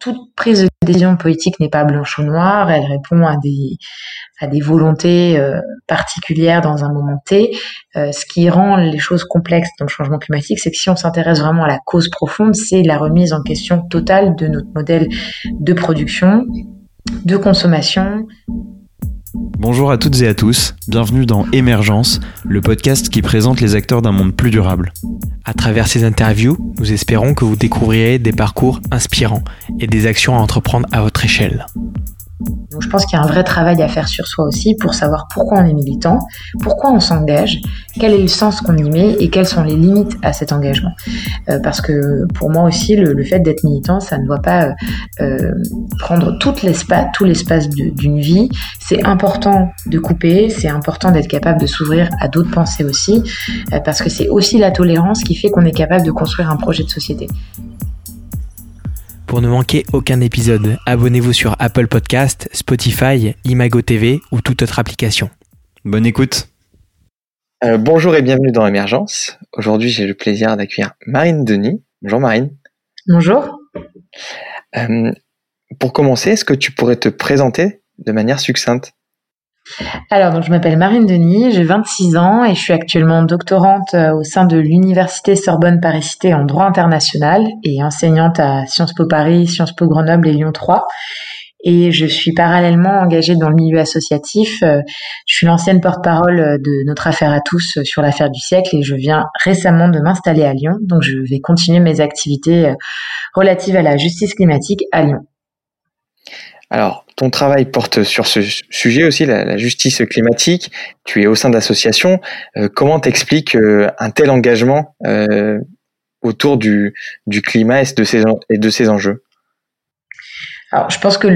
toute prise de décision politique n'est pas blanche ou noire, elle répond à des volontés euh, particulières dans un moment T. Euh, ce qui rend les choses complexes dans le changement climatique, c'est que si on s'intéresse vraiment à la cause profonde, c'est la remise en question totale de notre modèle de production, de consommation, Bonjour à toutes et à tous, bienvenue dans Émergence, le podcast qui présente les acteurs d'un monde plus durable. À travers ces interviews, nous espérons que vous découvrirez des parcours inspirants et des actions à entreprendre à votre échelle. Je pense qu'il y a un vrai travail à faire sur soi aussi pour savoir pourquoi on est militant, pourquoi on s'engage, quel est le sens qu'on y met et quelles sont les limites à cet engagement. Euh, parce que pour moi aussi, le, fait d'être militant, ça ne doit pas euh, euh, prendre tout l'espace, tout l'espace d'une vie. C'est important de couper, c'est important d'être capable de s'ouvrir à d'autres pensées aussi, parce que c'est aussi la tolérance qui fait qu'on est capable de construire un projet de société. Pour ne manquer aucun épisode, abonnez-vous sur Apple Podcast, Spotify, Imago TV ou toute autre application. Bonne écoute. Euh, bonjour et bienvenue dans Émergence. Aujourd'hui, j'ai le plaisir d'accueillir Marine Denis. Bonjour Marine. Bonjour. Euh, pour commencer, est-ce que tu pourrais te présenter de manière succincte? Alors, donc, je m'appelle Marine Denis, j'ai 26 ans et je suis actuellement doctorante euh, au sein de l'Université Sorbonne Paris-Cité en droit international et enseignante à Sciences Po Paris, Sciences Po Grenoble et Lyon 3. Et je suis parallèlement engagée dans le milieu associatif. Euh, je suis l'ancienne porte-parole de notre affaire à tous sur l'affaire du siècle et je viens récemment de m'installer à Lyon. Donc, je vais continuer mes activités euh, relatives à la justice climatique à Lyon. Alors, ton travail porte sur ce sujet aussi, la, justice climatique. Tu es au sein d'associations. Euh, comment t'expliques euh, un tel engagement euh, autour du, climat et de ces enjeux? Alors, je pense que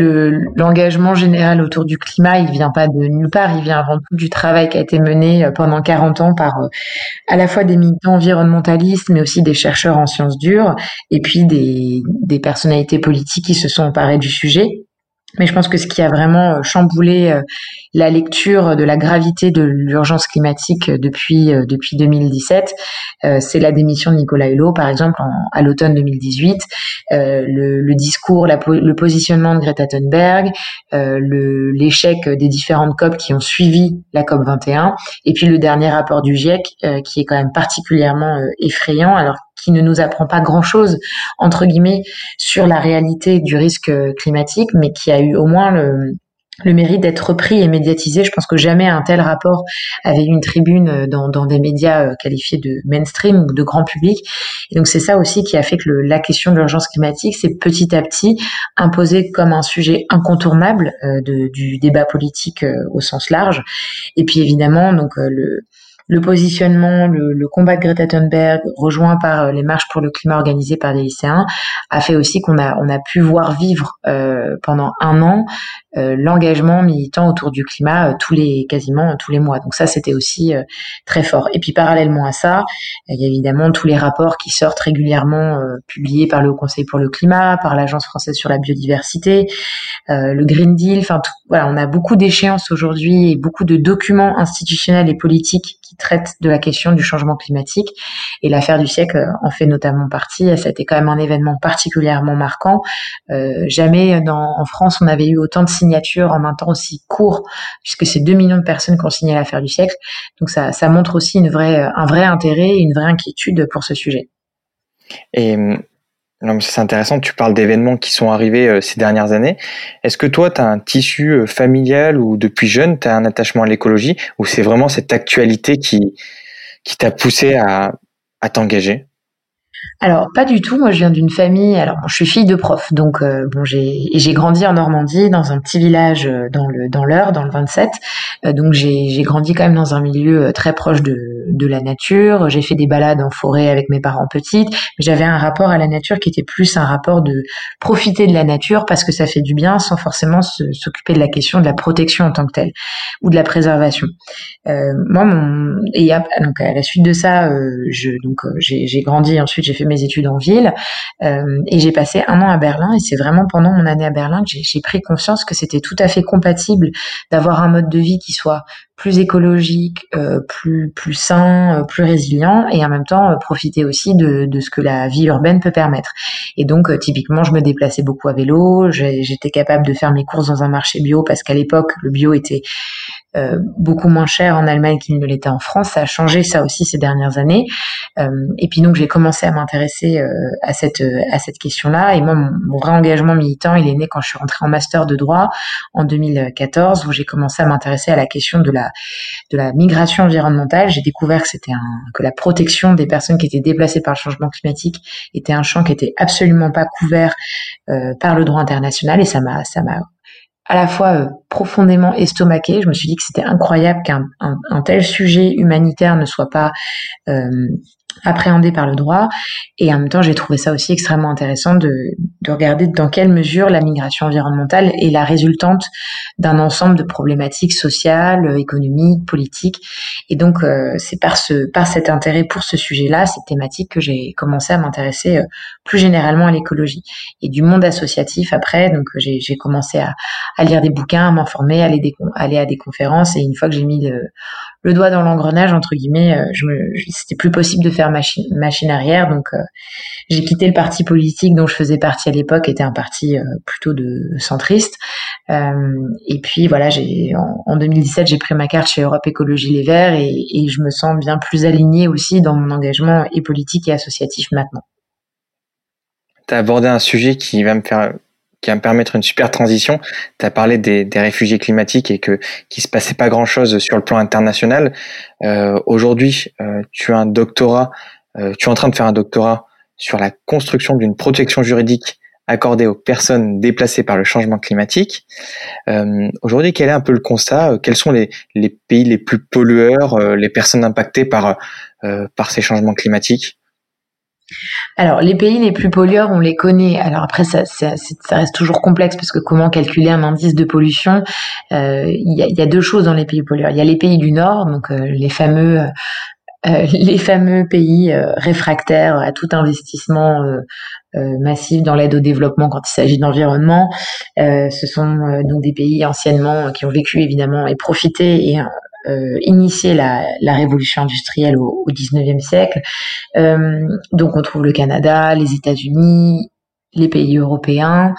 l'engagement général autour du climat, il vient pas de nulle part, il vient avant tout du travail qui a été mené pendant 40 ans par à la fois des militants environnementalistes, mais aussi des chercheurs en sciences dures, et puis des, des personnalités politiques qui se sont emparées du sujet. Mais je pense que ce qui a vraiment euh, chamboulé euh, la lecture de la gravité de l'urgence climatique euh, depuis depuis 2017, c'est la démission de Nicolas Hulot, par exemple, à l'automne 2018, le, le, discours, le positionnement de Greta Thunberg, l'échec des différentes COP qui ont suivi la COP 21, et puis le dernier rapport du GIEC qui est quand même particulièrement effrayant. Alors qui ne nous apprend pas grand-chose, entre guillemets, sur la réalité du risque climatique, mais qui a eu au moins le, mérite d'être repris et médiatisé. Je pense que jamais un tel rapport avait eu une tribune dans, des médias euh, qualifiés de mainstream ou de grand public. Et donc c'est ça aussi qui a fait que la question de l'urgence climatique s'est petit à petit imposée comme un sujet incontournable euh, du débat politique euh, au sens large. Et puis évidemment, donc le le positionnement, le, combat de Greta Thunberg, rejoint par euh, les marches pour le climat organisées par des lycéens, a fait aussi qu'on a, on a pu voir vivre euh, pendant un an euh, l'engagement militant autour du climat tous les quasiment tous les mois. Donc ça, c'était aussi très fort. Et puis parallèlement à ça, il y a évidemment tous les rapports qui sortent régulièrement publiés par le Conseil pour le climat, par l'Agence française sur la biodiversité, le Green Deal. Enfin, voilà, on a beaucoup d'échéances aujourd'hui et beaucoup de documents institutionnels et politiques qui traite de la question du changement climatique. Et l'affaire du siècle en fait notamment partie. Été quand même un événement particulièrement marquant. Euh, jamais en France on avait eu autant de signatures en un temps aussi court, puisque c'est 2 millions de personnes qui ont signé l'affaire du siècle. Donc ça, montre aussi un vrai intérêt et une vraie inquiétude pour ce sujet. Et c'est intéressant, tu parles d'événements qui sont arrivés euh, ces dernières années. Est-ce que toi, tu as un tissu euh, familial ou depuis jeune, tu as un attachement à l'écologie ou c'est vraiment cette actualité qui, qui t'a poussé à, t'engager? Alors pas du tout. Moi, je viens d'une famille. Alors, je suis fille de prof, donc euh, bon, j'ai grandi en Normandie, dans un petit village dans le dans dans le 27. Euh, donc j'ai j'ai grandi quand même dans un milieu très proche de de la nature. J'ai fait des balades en forêt avec mes parents petites. J'avais un rapport à la nature qui était plus un rapport de profiter de la nature parce que ça fait du bien, sans forcément s'occuper de la question de la protection en tant que telle ou de la préservation. moi, mon et à, donc à la suite de ça, je donc j'ai grandi ensuite j'ai fait mes études en ville euh, et j'ai passé un an à Berlin et c'est vraiment pendant mon année à Berlin que j'ai pris conscience que c'était tout à fait compatible d'avoir un mode de vie qui soit plus écologique, euh, plus plus sain, euh, plus résilient, et en même temps euh, profiter aussi de, de ce que la vie urbaine peut permettre. Et donc typiquement, je me déplaçais beaucoup à vélo, j'étais capable de faire mes courses dans un marché bio parce qu'à l'époque le bio était euh, beaucoup moins cher en Allemagne qu'il ne l'était en France. Ça a changé ça aussi ces dernières années. Euh, et puis donc j'ai commencé à m'intéresser euh, à cette à cette question-là. Et moi, mon, vrai engagement militant, il est né quand je suis rentrée en master de droit en 2014, où j'ai commencé à m'intéresser à la question de la de la migration environnementale. J'ai découvert que c'était un que la protection des personnes qui étaient déplacées par le changement climatique était un champ qui était absolument pas couvert par le droit international. Et ça m'a ça m'a à la fois euh, profondément estomaqué. Je me suis dit que c'était incroyable qu'un un, tel sujet humanitaire ne soit pas euh, appréhendé par le droit. Et en même temps, j'ai trouvé ça aussi extrêmement intéressant de, de, regarder dans quelle mesure la migration environnementale est la résultante d'un ensemble de problématiques sociales, économiques, politiques. Et donc, euh, c'est par ce par cet intérêt pour ce sujet-là, cette thématique, que j'ai commencé à m'intéresser euh, plus généralement à l'écologie et du monde associatif. Après, donc j'ai commencé à, à, lire des bouquins, à m'informer, à aller, aller à des conférences. Et une fois que j'ai mis le, le doigt dans l'engrenage entre guillemets, euh, je me, c'était plus possible de faire machine, machine arrière. Donc euh, j'ai quitté le parti politique dont je faisais partie à l'époque, était un parti euh, plutôt de centriste. et puis voilà, j'ai en, 2017 j'ai pris ma carte chez Europe Écologie Les Verts et, et je me sens bien plus alignée aussi dans mon engagement et politique et associatif maintenant. Tu as abordé un sujet qui va me faire qui va me permettre une super transition. Tu as parlé des, des, réfugiés climatiques et que qui se passait pas grand-chose sur le plan international. Euh, Aujourd'hui, euh, tu as un doctorat, euh, tu es en train de faire un doctorat sur la construction d'une protection juridique accordée aux personnes déplacées par le changement climatique. Euh, Aujourd'hui, quel est un peu le constat? Quels sont les, les pays les plus pollueurs, euh, les personnes impactées par, euh, par ces changements climatiques? Alors, les pays les plus pollueurs, on les connaît. Alors après, ça, ça, reste toujours complexe parce que comment calculer un indice de pollution euh, Il y, a, deux choses dans les pays pollueurs. Il y a les pays du Nord, donc euh, les fameux euh, les fameux pays réfractaires à tout investissement massif dans l'aide au développement quand il s'agit d'environnement. ce sont donc des pays anciennement qui ont vécu évidemment et profité et euh, initié la, révolution industrielle au, au 19e siècle. Euh, donc on trouve le Canada, les États-Unis, les pays européens,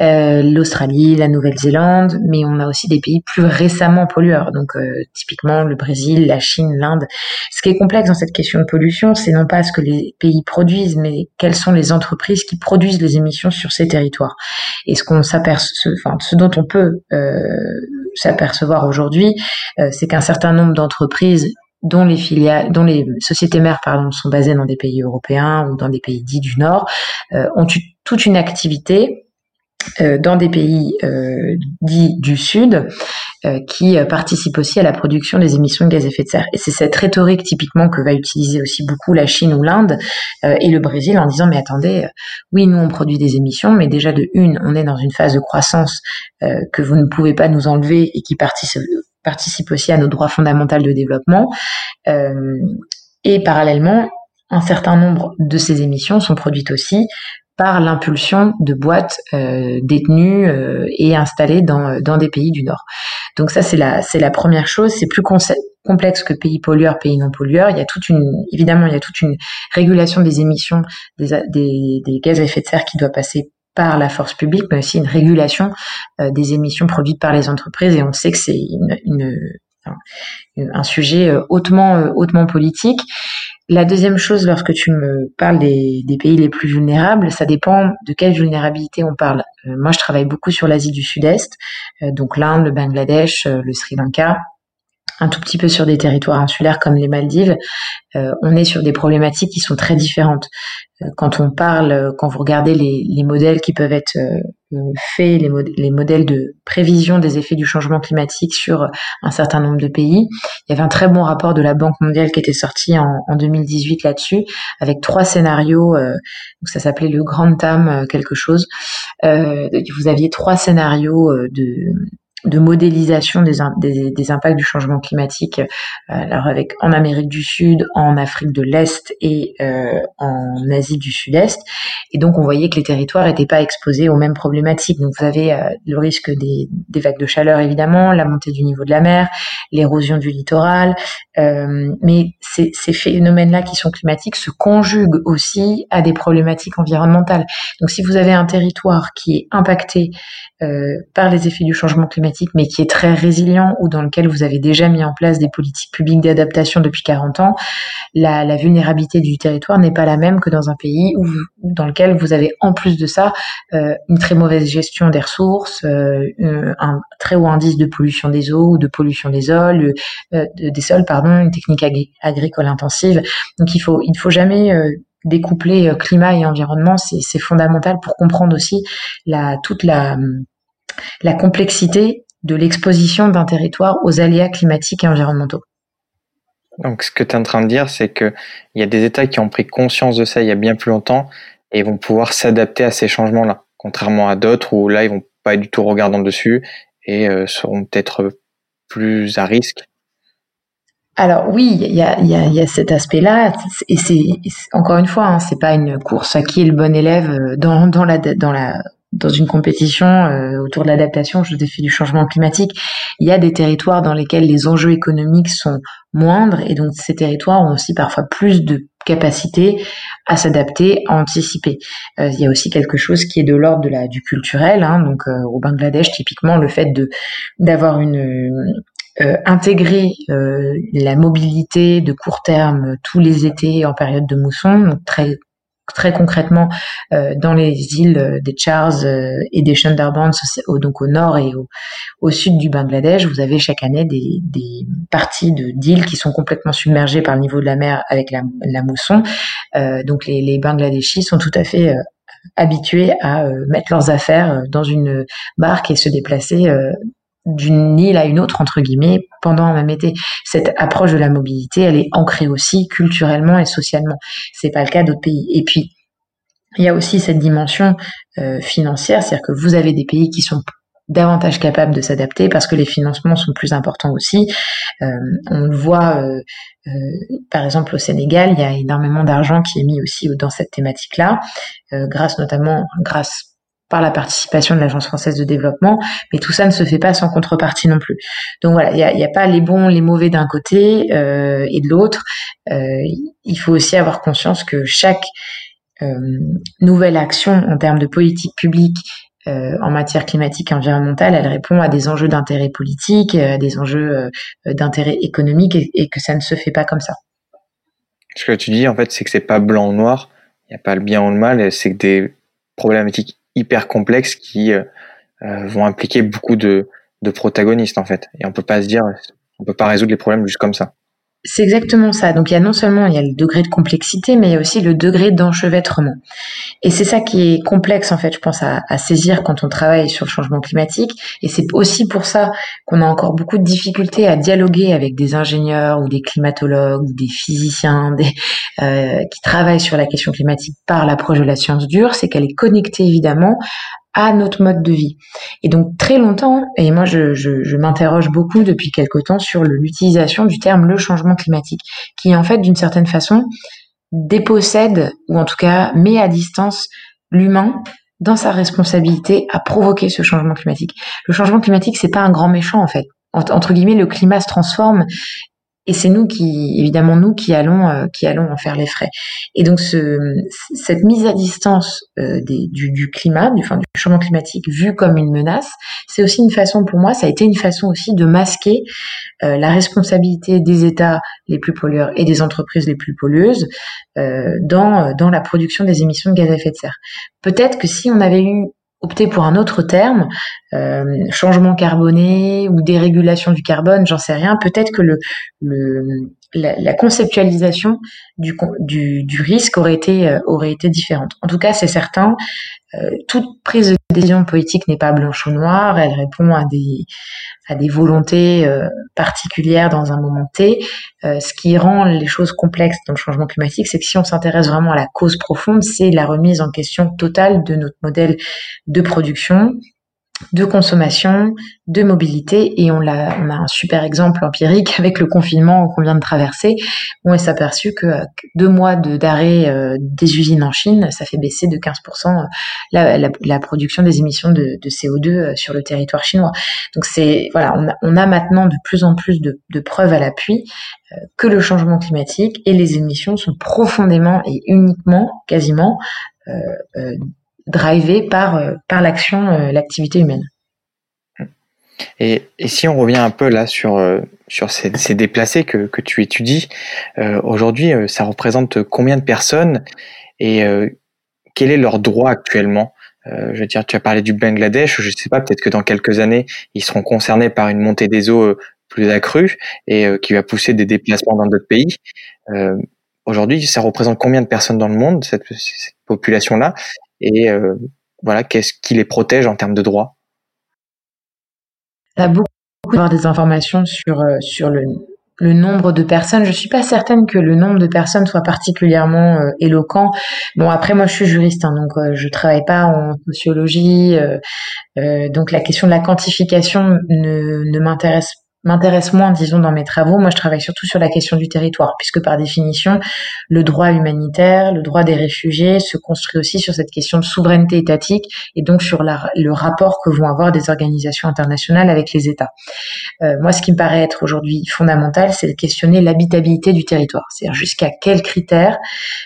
euh, l'Australie, la Nouvelle-Zélande, mais on a aussi des pays plus récemment pollueurs, donc euh, typiquement le Brésil, la Chine, l'Inde. Ce qui est complexe dans cette question de pollution, c'est non pas ce que les pays produisent, mais quelles sont les entreprises qui produisent les émissions sur ces territoires. Et ce qu'on s'aperçoit, enfin ce dont on peut euh, s'apercevoir aujourd'hui, euh, c'est qu'un certain nombre d'entreprises dont les filiales, dont les sociétés mères pardon, sont basées dans des pays européens ou dans des pays dits du Nord, euh, ont eu toute une activité euh, dans des pays euh, dits du Sud euh, qui participent aussi à la production des émissions de gaz à effet de serre. Et c'est cette rhétorique typiquement que va utiliser aussi beaucoup la Chine ou l'Inde et le Brésil en disant mais attendez, oui nous on produit des émissions, mais déjà de une on est dans une phase de croissance que vous ne pouvez pas nous enlever et qui participe participe aussi à nos droits fondamentaux de développement. Euh, et parallèlement, un certain nombre de ces émissions sont produites aussi par l'impulsion de boîtes euh, détenues euh, et installées dans, dans des pays du Nord. Donc ça, c'est la, c'est la première chose. C'est plus complexe que pays pollueurs, pays non pollueurs. Il y a toute une, évidemment, il y a toute une régulation des émissions des, des gaz à effet de serre qui doit passer par la force publique, mais aussi une régulation euh, des émissions produites par les entreprises. Et on sait que c'est une, un sujet euh, hautement, euh, hautement politique. La deuxième chose, lorsque tu me parles des, des, pays les plus vulnérables, ça dépend de quelle vulnérabilité on parle. moi, je travaille beaucoup sur l'Asie du Sud-Est, donc l'Inde, le Bangladesh, le Sri Lanka, un tout petit peu sur des territoires insulaires comme les Maldives, euh, on est sur des problématiques qui sont très différentes. Euh, quand on parle, euh, quand vous regardez les, les modèles qui peuvent être faits, les, les, modèles de prévision des effets du changement climatique sur un certain nombre de pays, il y avait un très bon rapport de la Banque mondiale qui était sorti en, en 2018 là-dessus, avec trois scénarios. donc ça s'appelait le Grand Tam quelque chose. vous aviez trois scénarios de de modélisation des, impacts du changement climatique, euh, alors avec en Amérique du Sud, en Afrique de l'Est et euh, en Asie du Sud-Est. Et donc on voyait que les territoires n'étaient pas exposés aux mêmes problématiques. Donc vous avez euh, le risque des, vagues de chaleur évidemment, la montée du niveau de la mer, l'érosion du littoral, mais ces, ces phénomènes-là qui sont climatiques se conjuguent aussi à des problématiques environnementales. Donc si vous avez un territoire qui est impacté par les effets du changement climatique, mais qui est très résilient ou dans lequel vous avez déjà mis en place des politiques publiques d'adaptation depuis 40 ans, la, vulnérabilité du territoire n'est pas la même que dans un pays où, dans lequel vous avez en plus de ça euh, une très mauvaise gestion des ressources, euh, un très haut indice de pollution des eaux ou de pollution des sols, euh, des sols, pardon, une technique agricole intensive. Donc il faut il faut jamais euh, découpler euh, climat et environnement, c'est fondamental pour comprendre aussi la, toute la, la complexité de l'exposition d'un territoire aux aléas climatiques et environnementaux. Donc, ce que tu es en train de dire, c'est qu'il y a des États qui ont pris conscience de ça il y a bien plus longtemps et vont pouvoir s'adapter à ces changements-là, contrairement à d'autres où là, ils vont pas être du tout regardant dessus et euh, seront peut-être plus à risque alors oui, il y a, y, a, y a, cet aspect-là, et c'est encore une fois, hein, c'est pas une course à qui est le bon élève euh, dans, dans la dans la dans une compétition euh, autour de l'adaptation je défie du changement climatique. Il y a des territoires dans lesquels les enjeux économiques sont moindres, et donc ces territoires ont aussi parfois plus de capacité à s'adapter, à anticiper. Euh, il y a aussi quelque chose qui est de l'ordre de la du culturel. Hein, donc au Bangladesh, typiquement, le fait de d'avoir une euh, intégrer euh, la mobilité de court terme tous les étés en période de mousson, donc très très concrètement euh, dans les îles des Chars et des Sundarbans, donc au nord et au, sud du Bangladesh, vous avez chaque année des, parties de d'îles qui sont complètement submergées par le niveau de la mer avec la, la mousson. donc les, les Bangladeshis sont tout à fait habitués à mettre leurs affaires dans une barque et se déplacer d'une île à une autre entre guillemets pendant un même été. Cette approche de la mobilité, elle est ancrée aussi culturellement et socialement. C'est pas le cas d'autres pays. Et puis il y a aussi cette dimension euh, financière, c'est-à-dire que vous avez des pays qui sont davantage capables de s'adapter parce que les financements sont plus importants aussi. Euh, on le voit, euh, par exemple au Sénégal, il y a énormément d'argent qui est mis aussi dans cette thématique-là, grâce notamment grâce par la participation de l'Agence française de développement, mais tout ça ne se fait pas sans contrepartie non plus. Donc voilà, il n'y a, a, pas les bons, les mauvais d'un côté euh, et de l'autre. Euh, il faut aussi avoir conscience que chaque euh, nouvelle action en termes de politique publique en matière climatique et environnementale, elle répond à des enjeux d'intérêt politique, à des enjeux d'intérêt économique et, et, que ça ne se fait pas comme ça. Ce que tu dis en fait, c'est que c'est pas blanc ou noir, il n'y a pas le bien ou le mal, c'est que des problématiques hyper complexes qui euh, euh, vont impliquer beaucoup de, de protagonistes en fait. Et on peut pas se dire, on peut pas résoudre les problèmes juste comme ça. C'est exactement ça. Donc il y a non seulement il y a le degré de complexité, mais il y a aussi le degré d'enchevêtrement. Et c'est ça qui est complexe en fait, je pense à, saisir quand on travaille sur le changement climatique. Et c'est aussi pour ça qu'on a encore beaucoup de difficultés à dialoguer avec des ingénieurs ou des climatologues ou des physiciens euh, qui travaillent sur la question climatique par l'approche de la science dure. C'est qu'elle est connectée évidemment à notre mode de vie. Et donc très longtemps, et moi je, je, m'interroge beaucoup depuis quelque temps sur l'utilisation du terme le changement climatique, qui en fait d'une certaine façon dépossède, ou en tout cas met à distance l'humain dans sa responsabilité à provoquer ce changement climatique. Le changement climatique, c'est pas un grand méchant en fait. Entre guillemets, le climat se transforme et c'est nous qui, évidemment, nous qui allons, euh, qui allons en faire les frais. Et donc, ce, cette mise à distance euh, du, du, climat, du, enfin, du changement climatique vu comme une menace, c'est aussi une façon, pour moi, ça a été une façon aussi de masquer euh, la responsabilité des États les plus pollueurs et des entreprises les plus pollueuses dans, dans la production des émissions de gaz à effet de serre. Peut-être que si on avait eu opter pour un autre terme, euh, changement carboné ou dérégulation du carbone, j'en sais rien. Peut-être que le, le la, conceptualisation du, risque aurait été, euh, aurait été différente. En tout cas, c'est certain, euh, toute prise de décision politique n'est pas blanche ou noire, elle répond à des, à des volontés euh, particulières dans un moment T. Euh, ce qui rend les choses complexes dans le changement climatique, c'est que si on s'intéresse vraiment à la cause profonde, c'est la remise en question totale de notre modèle de production, de consommation, de mobilité. Et on, a, on a un super exemple empirique avec le confinement qu'on vient de traverser, où on s'est aperçu que deux mois d'arrêt euh, des usines en Chine, ça fait baisser de 15% la, la, la, production des émissions de, de, CO2 euh, sur le territoire chinois. Donc c'est voilà, on a, maintenant de plus en plus de, preuves à l'appui euh, que le changement climatique et les émissions sont profondément et uniquement, quasiment, euh, euh, drivées par, par l'action, l'activité humaine. Et, et, si on revient un peu là sur, sur ces, ces déplacés que, que tu étudies, euh, aujourd'hui, ça représente combien de personnes et euh, quel est leur droit actuellement? Euh, Je veux dire, tu as parlé du Bangladesh, je ne sais pas, peut-être que dans quelques années, ils seront concernés par une montée des eaux plus accrue et qui va pousser des déplacements dans d'autres pays. Euh, Aujourd'hui, ça représente combien de personnes dans le monde, cette population-là? Et euh, voilà, qu'est-ce qui les protège en termes de droits? A beaucoup d'avoir des informations sur, euh, sur le, le nombre de personnes. Je suis pas certaine que le nombre de personnes soit particulièrement euh, éloquent. Bon, après, moi, je suis juriste, hein, donc euh, je travaille pas en sociologie, donc la question de la quantification ne, ne m'intéresse m'intéresse moins, disons, dans mes travaux. Moi, je travaille surtout sur la question du territoire, puisque par définition, le droit humanitaire, le droit des réfugiés se construit aussi sur cette question de souveraineté étatique et donc sur le rapport que vont avoir des organisations internationales avec les États. Euh, moi, ce qui me paraît être aujourd'hui fondamental, c'est de questionner l'habitabilité du territoire, c'est-à-dire jusqu'à quels critères,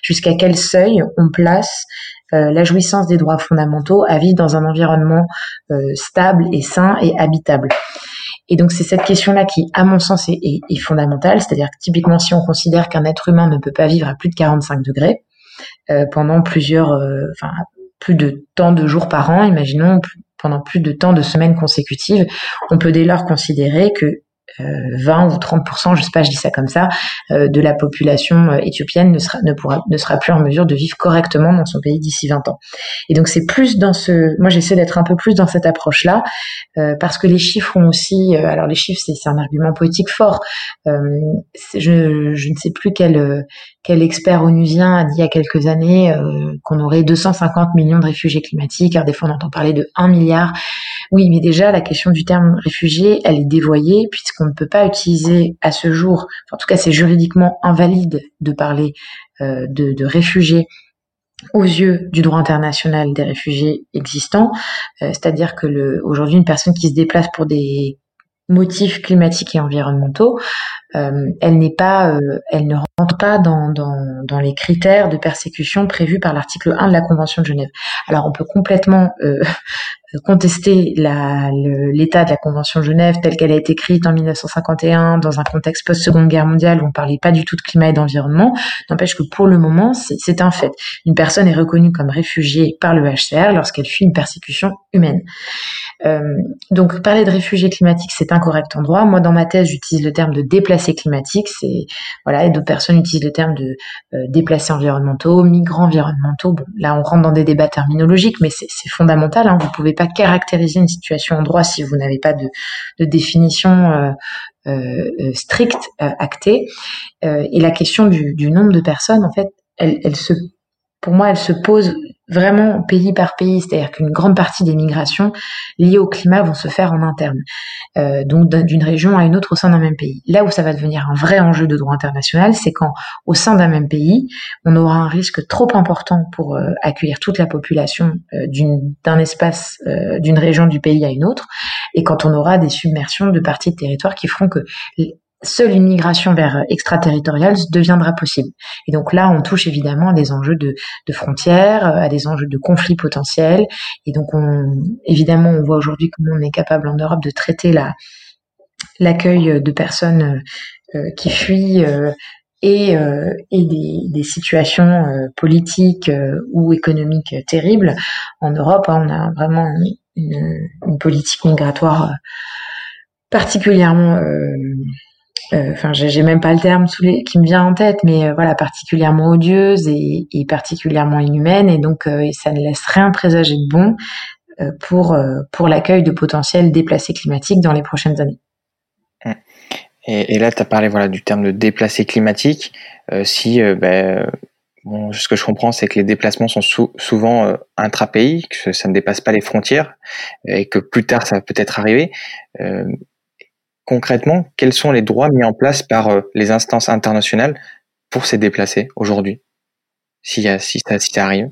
jusqu'à quel seuil on place euh, la jouissance des droits fondamentaux à vivre dans un environnement euh, stable et sain et habitable. Et donc c'est cette question-là qui, à mon sens, est, fondamentale. C'est-à-dire que typiquement, si on considère qu'un être humain ne peut pas vivre à plus de 45 degrés euh, pendant plusieurs, euh, enfin plus de temps de jours par an, imaginons pendant plus de temps de semaines consécutives, on peut dès lors considérer que 20 euh, ou 30% je sais pas, je dis ça comme ça, euh, de la population euh, éthiopienne ne sera ne pourra ne sera plus en mesure de vivre correctement dans son pays d'ici 20 ans. Et donc c'est plus dans ce, moi j'essaie d'être un peu plus dans cette approche là, parce que les chiffres ont aussi, alors les chiffres c'est un argument politique fort. je, ne sais plus quel quel expert onusien a dit il y a quelques années qu'on aurait 250 millions de réfugiés climatiques. Alors des fois on entend parler de 1 milliard. Oui, mais déjà la question du terme réfugié, elle est dévoyée puisqu'on ne peut pas utiliser à ce jour, en tout cas c'est juridiquement invalide de parler euh, de, réfugiés aux yeux du droit international des réfugiés existants, euh, c'est-à-dire que aujourd'hui une personne qui se déplace pour des motifs climatiques et environnementaux, elle n'est pas, euh, elle ne rentre pas dans, les critères de persécution prévus par l'article 1 de la Convention de Genève. Alors on peut complètement euh, contester l'état de la Convention de Genève telle qu'elle a été écrite en 1951 dans un contexte post-seconde guerre mondiale où on parlait pas du tout de climat et d'environnement. N'empêche que pour le moment, c'est un fait. Une personne est reconnue comme réfugiée par le HCR lorsqu'elle fuit une persécution humaine. Euh, donc parler de réfugiés climatiques, c'est incorrect en droit. Moi, dans ma thèse, j'utilise le terme de déplacés climatiques. C'est voilà, et d'autres personnes utilisent le terme de euh, déplacés environnementaux, migrants environnementaux. Bon, là, on rentre dans des débats terminologiques, mais c'est fondamental. Hein. Vous pouvez pas caractériser une situation en droit si vous n'avez pas de, définition euh, euh, stricte actée. et la question du, nombre de personnes, en fait, pour moi, elle se pose vraiment pays par pays, c'est-à-dire qu'une grande partie des migrations liées au climat vont se faire en interne, euh, donc d'une région à une autre au sein d'un même pays. Là où ça va devenir un vrai enjeu de droit international, c'est quand au sein d'un même pays, on aura un risque trop important pour euh, accueillir toute la population euh, d'un espace, euh, d'une région du pays à une autre, et quand on aura des submersions de parties de territoire qui feront que seule une migration vers euh, extraterritoriale deviendra possible. Et donc là, on touche évidemment à des enjeux de, frontières, euh, à des enjeux de conflits potentiels. Et donc, on, évidemment, on voit aujourd'hui comment on est capable en Europe de traiter la l'accueil de personnes euh, qui fuient et, euh, et des, situations politiques ou économiques terribles. En Europe, hein, on a vraiment une, politique migratoire particulièrement euh, enfin j'ai même pas le terme sous qui me vient en tête, mais euh, voilà particulièrement odieuse et, particulièrement inhumaine, et donc euh, ça ne laisse rien présager de bon pour pour l'accueil de potentiels déplacés climatiques dans les prochaines années. Et, là, tu as parlé voilà du terme de déplacé climatique. si ben, ce que je comprends, c'est que les déplacements sont souvent euh, intra-pays, que ça ne dépasse pas les frontières, et que plus tard ça va peut-être arriver. Euh, concrètement, quels sont les droits mis en place par euh, les instances internationales pour ces déplacés aujourd'hui, si, si, ça, si ça arrive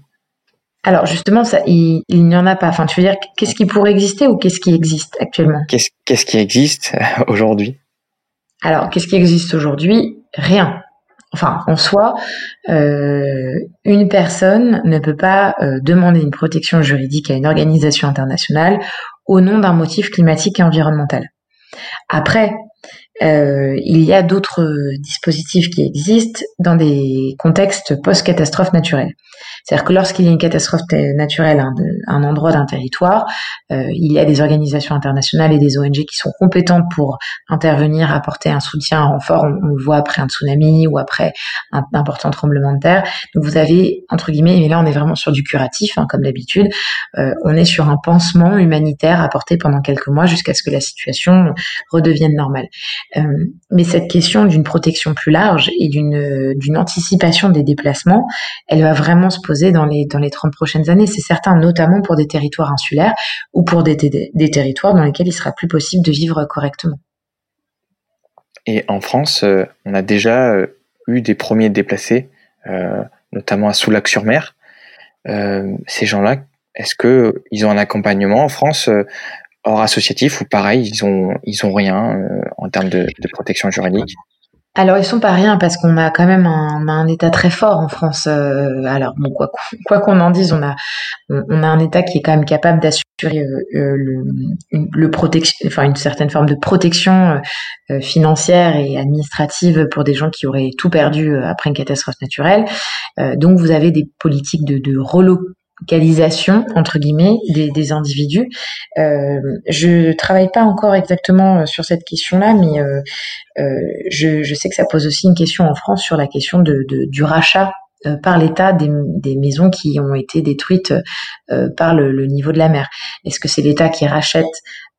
alors justement, ça, il, n'y en a pas. Enfin, tu veux dire, qu'est-ce qui pourrait exister ou qu'est-ce qui existe actuellement? Qu'est-ce qui existe aujourd'hui? Alors, qu'est-ce qui existe aujourd'hui? Rien. Enfin, en soi, euh, une personne ne peut pas euh, demander une protection juridique à une organisation internationale au nom d'un motif climatique et environnemental. Après, euh, il y a d'autres dispositifs qui existent dans des contextes post-catastrophe naturelle. C'est-à-dire que lorsqu'il y a une catastrophe naturelle à un, endroit d'un territoire, euh, il y a des organisations internationales et des ONG qui sont compétentes pour intervenir, apporter un soutien, un renfort. On, le voit après un tsunami ou après un, important tremblement de terre. Donc vous avez, entre guillemets, mais là on est vraiment sur du curatif, hein, comme d'habitude, euh, on est sur un pansement humanitaire apporté pendant quelques mois jusqu'à ce que la situation redevienne normale. Euh, mais cette question d'une protection plus large et d'une d'une anticipation des déplacements, elle va vraiment se poser dans les, dans les 30 prochaines années, c'est certain, notamment pour des territoires insulaires ou pour des, des, territoires dans lesquels il sera plus possible de vivre correctement. Et en France, euh, on a déjà euh, eu des premiers déplacés, euh, notamment à Soulac-sur-Mer. ces gens-là, est-ce que ils ont un accompagnement en France hors associatif ou pareil, ils ont ils ont rien en termes de protection juridique? Alors ils sont pas rien parce qu'on a quand même un, un État très fort en France. Euh, alors bon, quoi qu'on en dise, on a on, a un État qui est quand même capable d'assurer euh, euh, le, le protection, enfin une certaine forme de protection financière et administrative pour des gens qui auraient tout perdu après une catastrophe naturelle. donc vous avez des politiques de, de entre guillemets des, des individus. Euh, je travaille pas encore exactement euh, sur cette question-là, mais euh, euh, je, sais que ça pose aussi une question en France sur la question de, du rachat par l'État des, des, maisons qui ont été détruites par le, niveau de la mer. Est-ce que c'est l'État qui rachète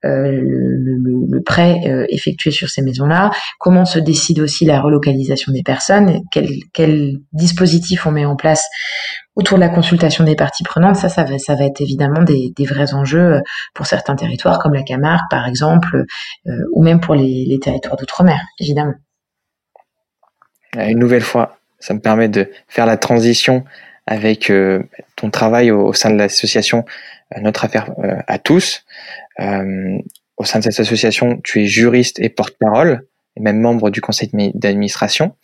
euh, le, prêt euh, effectué sur ces maisons-là, comment se décide aussi la relocalisation des personnes, quel, quel dispositif on met en place autour de la consultation des parties prenantes, ça, ça va, être évidemment des, vrais enjeux euh, pour certains territoires comme la Camargue, par exemple, ou même pour les, les territoires d'outre-mer, évidemment. Une nouvelle fois, ça me permet de faire la transition avec ton travail au, au sein de l'association Notre Affaire à tous. Euh, au sein de cette association, tu es juriste et porte-parole, et même membre du conseil d'administration.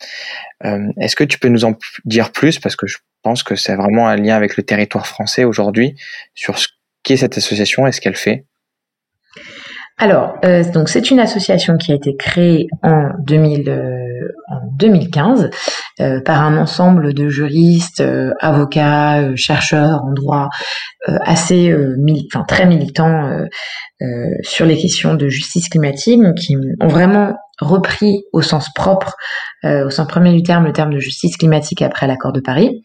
Euh, est-ce que tu peux nous en dire plus, parce que je pense que c'est vraiment un lien avec le territoire français aujourd'hui, sur ce qu'est cette association et ce qu'elle fait alors, euh, donc c'est une association qui a été créée en, 2000, euh, 2015 euh, par un ensemble de juristes, euh, avocats, euh, chercheurs en droit assez enfin, très militants sur les questions de justice climatique, qui ont vraiment repris au sens propre, au sens premier du terme, le terme de justice climatique après l'accord de Paris.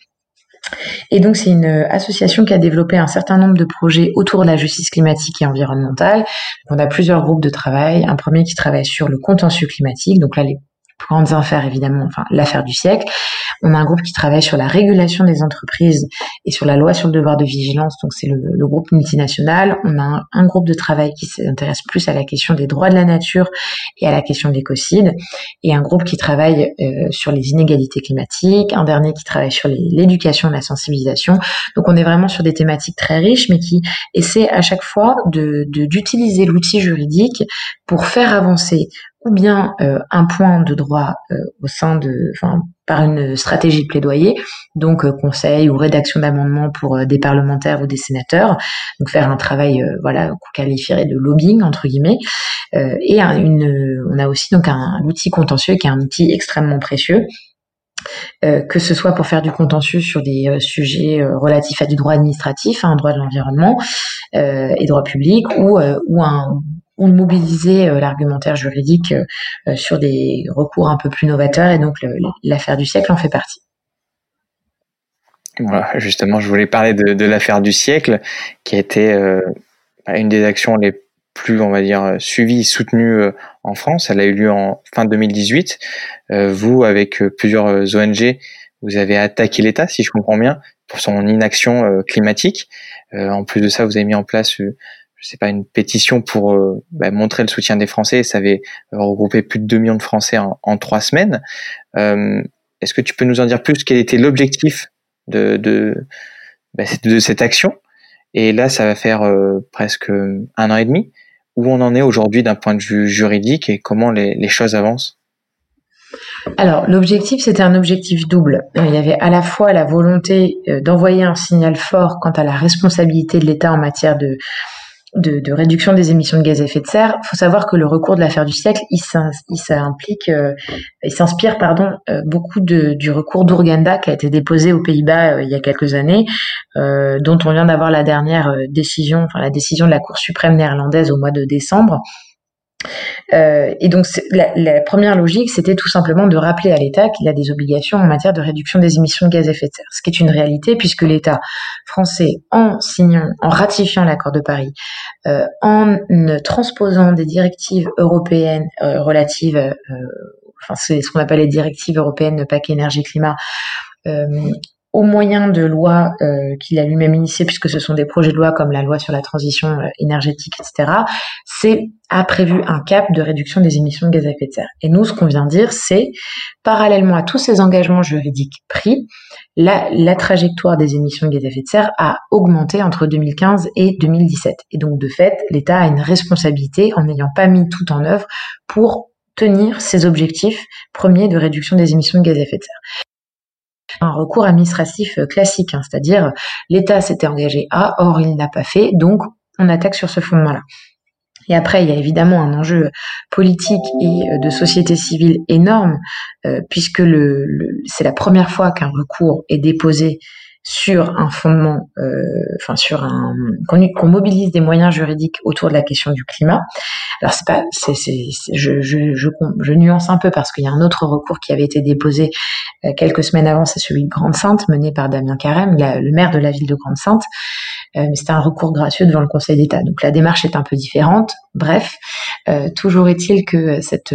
Et donc c'est une association qui a développé un certain nombre de projets autour de la justice climatique et environnementale. On a plusieurs groupes de travail. Un premier qui travaille sur le contentieux climatique. Donc là, les grandes affaires évidemment, enfin l'affaire du siècle. On a un groupe qui travaille sur la régulation des entreprises et sur la loi sur le devoir de vigilance, donc c'est le, groupe multinational. On a un, groupe de travail qui s'intéresse plus à la question des droits de la nature et à la question de l'écocide, et un groupe qui travaille euh, sur les inégalités climatiques, un dernier qui travaille sur l'éducation et la sensibilisation. Donc on est vraiment sur des thématiques très riches, mais qui essaient à chaque fois de d'utiliser l'outil juridique pour faire avancer ou bien euh, un point de droit euh, au sein de, enfin, par une stratégie de plaidoyer, donc euh, conseil ou rédaction d'amendements pour des parlementaires ou des sénateurs, donc faire un travail, voilà, qu'on qualifierait de lobbying entre guillemets, et une, on a aussi donc un, outil contentieux qui est un outil extrêmement précieux. que ce soit pour faire du contentieux sur des sujets relatifs à du droit administratif, un droit de l'environnement et droit public, ou, ou un ou mobiliser euh, l'argumentaire juridique euh, euh, sur des recours un peu plus novateurs et donc l'affaire du siècle en fait partie. Voilà, justement, je voulais parler de, l'affaire du siècle, qui a été une des actions les plus, on va dire, suivies soutenues en France. Elle a eu lieu en fin 2018. vous, avec plusieurs ONG, vous avez attaqué l'État, si je comprends bien, pour son inaction climatique. en plus de ça, vous avez mis en place je sais pas, une pétition pour bah, montrer le soutien des Français. Ça avait regroupé plus de 2 millions de Français en, trois semaines. Est-ce que tu peux nous en dire plus? Quel était l'objectif de, de, bah, cette action? Et là, ça va faire presque un an et demi où on en est aujourd'hui d'un point de vue juridique et comment les, choses avancent? Alors, l'objectif, c'était un objectif double. Il y avait à la fois la volonté euh, d'envoyer un signal fort quant à la responsabilité de l'État en matière de, de, réduction des émissions de gaz à effet de serre, il faut savoir que le recours de l'affaire du siècle, il s'implique, euh, il s'inspire pardon euh, beaucoup du recours d'Urgenda qui a été déposé aux Pays-Bas euh, il y a quelques années, dont on vient d'avoir la dernière décision, enfin la décision de la Cour suprême néerlandaise au mois de décembre, euh, et donc la, première logique, c'était tout simplement de rappeler à l'État qu'il a des obligations en matière de réduction des émissions de gaz à effet de serre, ce qui est une réalité puisque l'État français, en signant, en ratifiant l'accord de Paris, euh, en transposant des directives européennes euh, relatives, enfin c'est ce qu'on appelle les directives européennes paquet énergie-climat, euh, au moyen de lois euh, qu'il a lui-même initiées, puisque ce sont des projets de loi comme la loi sur la transition euh, énergétique, etc., c'est a prévu un cap de réduction des émissions de gaz à effet de serre. Et nous, ce qu'on vient dire, c'est, parallèlement à tous ces engagements juridiques pris, la, la trajectoire des émissions de gaz à effet de serre a augmenté entre 2015 et 2017. Et donc, de fait, l'État a une responsabilité en n'ayant pas mis tout en œuvre pour tenir ses objectifs premiers de réduction des émissions de gaz à effet de serre un recours administratif euh, classique, hein, c'est-à-dire l'État s'était engagé à, or il n'a pas fait, donc on attaque sur ce fondement-là. Et après, il y a évidemment un enjeu politique et euh, de société civile énorme, euh, puisque c'est la première fois qu'un recours est déposé sur un fondement, euh, sur un qu'on mobilise des moyens juridiques autour de la question du climat. Alors c'est pas, c'est, je, je, je, je, nuance un peu parce qu'il y a un autre recours qui avait été déposé euh, quelques semaines avant, c'est celui de Grande-Sainte mené par Damien Carême, le maire de la ville de Grande-Sainte. Euh, mais c'était un recours gracieux devant le Conseil d'État. Donc la démarche est un peu différente. Bref, euh, toujours est-il que cette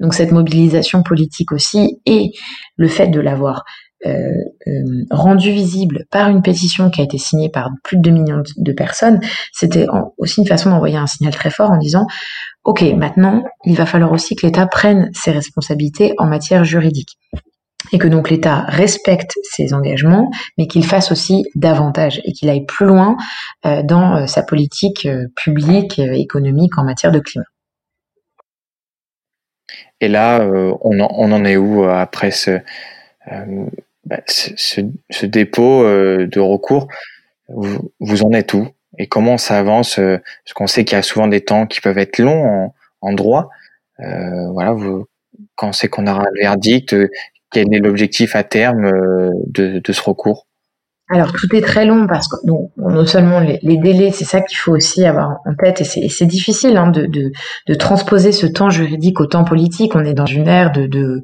donc cette mobilisation politique aussi et le fait de l'avoir euh, euh, rendu visible par une pétition qui a été signée par plus de 2 millions de personnes, c'était aussi une façon d'envoyer un signal très fort en disant OK, maintenant, il va falloir aussi que l'État prenne ses responsabilités en matière juridique et que donc l'État respecte ses engagements, mais qu'il fasse aussi davantage et qu'il aille plus loin euh, dans sa politique publique économique en matière de climat. Et là, on en est où après ce, bah, ce, dépôt euh, de recours, vous, vous, en êtes où? Et comment ça avance euh, Parce qu'on sait qu'il y a souvent des temps qui peuvent être longs en, droit. Euh, voilà, vous, quand c'est qu'on aura le verdict, quel est l'objectif à terme de ce recours? Alors tout est très long parce que non, non seulement les, délais, c'est ça qu'il faut aussi avoir en tête et c'est difficile hein, de, de, transposer ce temps juridique au temps politique. On est dans une ère de, de,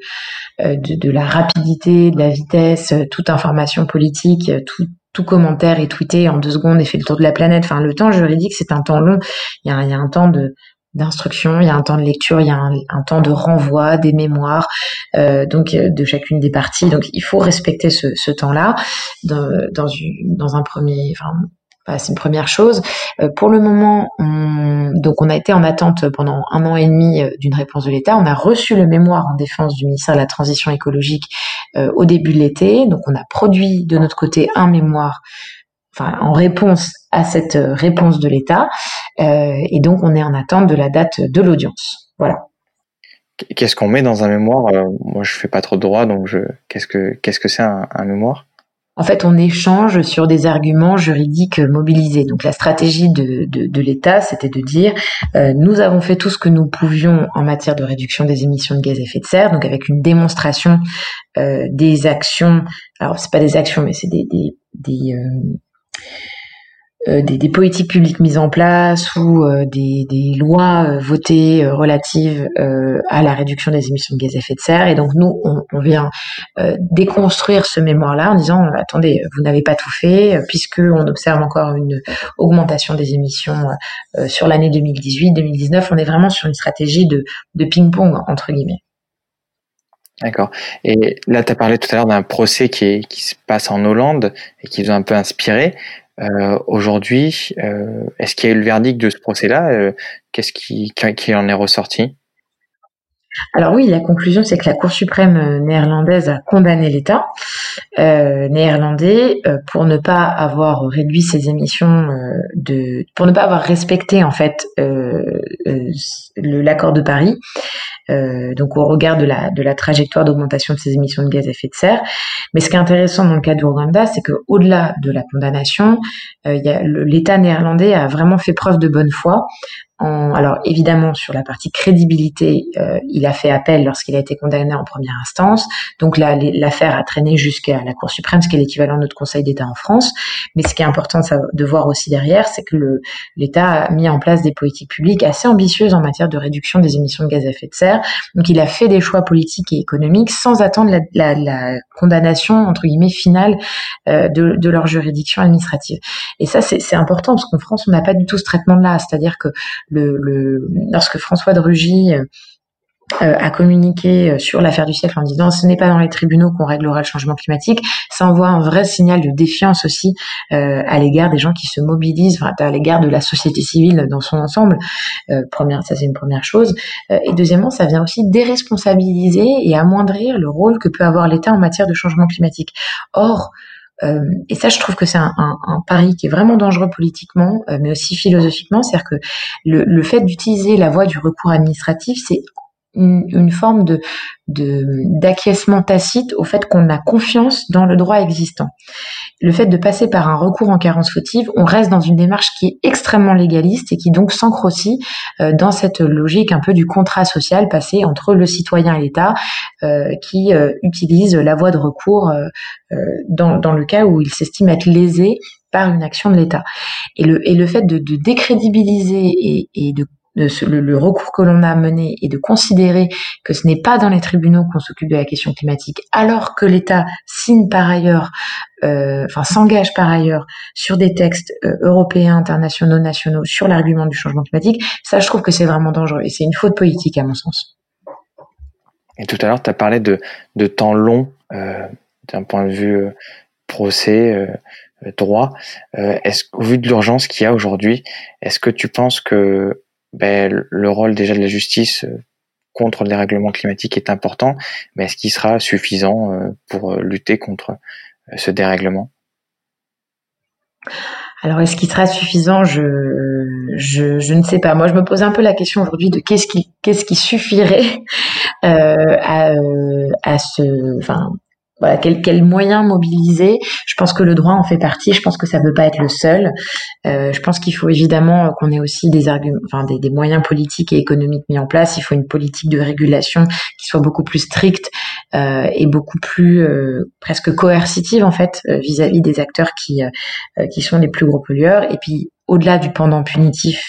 euh, de, de la rapidité, de la vitesse, toute information politique, tout, tout commentaire est tweeté en deux secondes et fait le tour de la planète. Enfin, le temps juridique, c'est un temps long. Il y a, il y a un temps de, d'instruction, il y a un temps de lecture, il y a un, temps de renvoi des mémoires, euh, donc euh, de chacune des parties. Donc il faut respecter ce, temps-là dans, un premier. Enfin, c'est une première chose. Euh, pour le moment, on, donc on a été en attente pendant un an et demi d'une réponse de l'État. On a reçu le mémoire en défense du ministère de la Transition écologique au début de l'été. Donc on a produit de notre côté un mémoire enfin, en réponse à cette euh, réponse de l'État. Euh, et donc, on est en attente de la date de l'audience. Voilà. Qu'est-ce qu'on met dans un mémoire? Euh, Moi, je fais pas trop de droit, donc je... qu'est-ce que qu'est-ce que c'est un, mémoire? En fait, on échange sur des arguments juridiques mobilisés. Donc, la stratégie de, de, l'État, c'était de dire nous avons fait tout ce que nous pouvions en matière de réduction des émissions de gaz à effet de serre, donc avec une démonstration des actions. Alors, c'est pas des actions, mais c'est des, des, des euh, des, des, politiques publiques mises en place ou euh, des, lois euh, votées relatives à la réduction des émissions de gaz à effet de serre. Et donc nous, on, on vient déconstruire ce mémoire-là en disant attendez, vous n'avez pas tout fait puisque on observe encore une augmentation des émissions sur l'année 2018-2019. On est vraiment sur une stratégie de, de ping-pong entre guillemets. D'accord. Et là, tu as parlé tout à l'heure d'un procès qui, qui se passe en Hollande et qui vous a un peu inspiré. Euh, Aujourd'hui, euh, est-ce qu'il y a eu le verdict de ce procès-là? Euh, Qu'est-ce qui, qui en est ressorti? Alors oui, la conclusion, c'est que la Cour suprême euh, néerlandaise a condamné l'État euh, néerlandais euh, pour ne pas avoir réduit ses émissions pour ne pas avoir respecté en fait l'accord de Paris. donc au regard de la, trajectoire d'augmentation de ses émissions de gaz à effet de serre. Mais ce qui est intéressant dans le cas d'Ouganda, c'est qu'au-delà de la condamnation, l'État néerlandais a vraiment fait preuve de bonne foi alors évidemment sur la partie crédibilité, euh, il a fait appel lorsqu'il a été condamné en première instance. Donc là, l'affaire a traîné jusqu'à la Cour suprême, ce qui est l'équivalent de notre Conseil d'État en France. Mais ce qui est important de, voir aussi derrière, c'est que l'État a mis en place des politiques publiques assez ambitieuses en matière de réduction des émissions de gaz à effet de serre. Donc il a fait des choix politiques et économiques sans attendre la, condamnation entre guillemets finale euh, de, de leur juridiction administrative. Et ça, c'est important parce qu'en France, on n'a pas du tout ce traitement-là, c'est-à-dire que lorsque François de Rugy euh, euh, a communiqué euh, sur l'affaire du siècle en disant ce n'est pas dans les tribunaux qu'on réglera le changement climatique, ça envoie un vrai signal de défiance aussi à l'égard des gens qui se mobilisent, à l'égard de la société civile dans son ensemble. première, ça c'est une première chose. et deuxièmement, ça vient aussi déresponsabiliser et amoindrir le rôle que peut avoir l'État en matière de changement climatique. Or, euh, et ça, je trouve que c'est un, un, un, pari qui est vraiment dangereux politiquement, euh, mais aussi philosophiquement. C'est-à-dire que le, le fait d'utiliser la voie du recours administratif, c'est une, forme de d'acquiescement tacite au fait qu'on a confiance dans le droit existant. Le fait de passer par un recours en carence fautive, on reste dans une démarche qui est extrêmement légaliste et qui donc s'ancre euh, dans cette logique un peu du contrat social passé entre le citoyen et l'État, euh, qui euh, utilise la voie de recours dans, le cas où il s'estime être lésé par une action de l'État. Et le, et le fait de, décrédibiliser et de le, recours que l'on a mené et de considérer que ce n'est pas dans les tribunaux qu'on s'occupe de la question climatique, alors que l'État signe par ailleurs, euh, enfin s'engage par ailleurs sur des textes euh, européens, internationaux, nationaux sur l'argument du changement climatique, ça je trouve que c'est vraiment dangereux et c'est une faute politique à mon sens. Et tout à l'heure, tu as parlé de, de temps long euh, d'un point de vue procès, droit. est-ce, au vu de l'urgence qu'il y a aujourd'hui, est-ce que tu penses que ben, le rôle déjà de la justice euh, contre le dérèglement climatique est important, mais est-ce qu'il sera suffisant euh, pour euh, lutter contre ce dérèglement? Alors, est-ce qu'il sera suffisant? Je, je, je, ne sais pas. Moi, je me pose un peu la question aujourd'hui de qu'est-ce qui, qu'est-ce qui suffirait euh, à, à ce, enfin, voilà, quel, quel moyen mobiliser? Je pense que le droit en fait partie. Je pense que ça ne peut pas être le seul. Euh, je pense qu'il faut évidemment qu'on ait aussi des arguments, enfin des, des, moyens politiques et économiques mis en place. Il faut une politique de régulation qui soit beaucoup plus stricte euh, et beaucoup plus euh, presque coercitive en fait euh, vis-à-vis des acteurs qui qui sont les plus gros pollueurs. Et puis au-delà du pendant punitif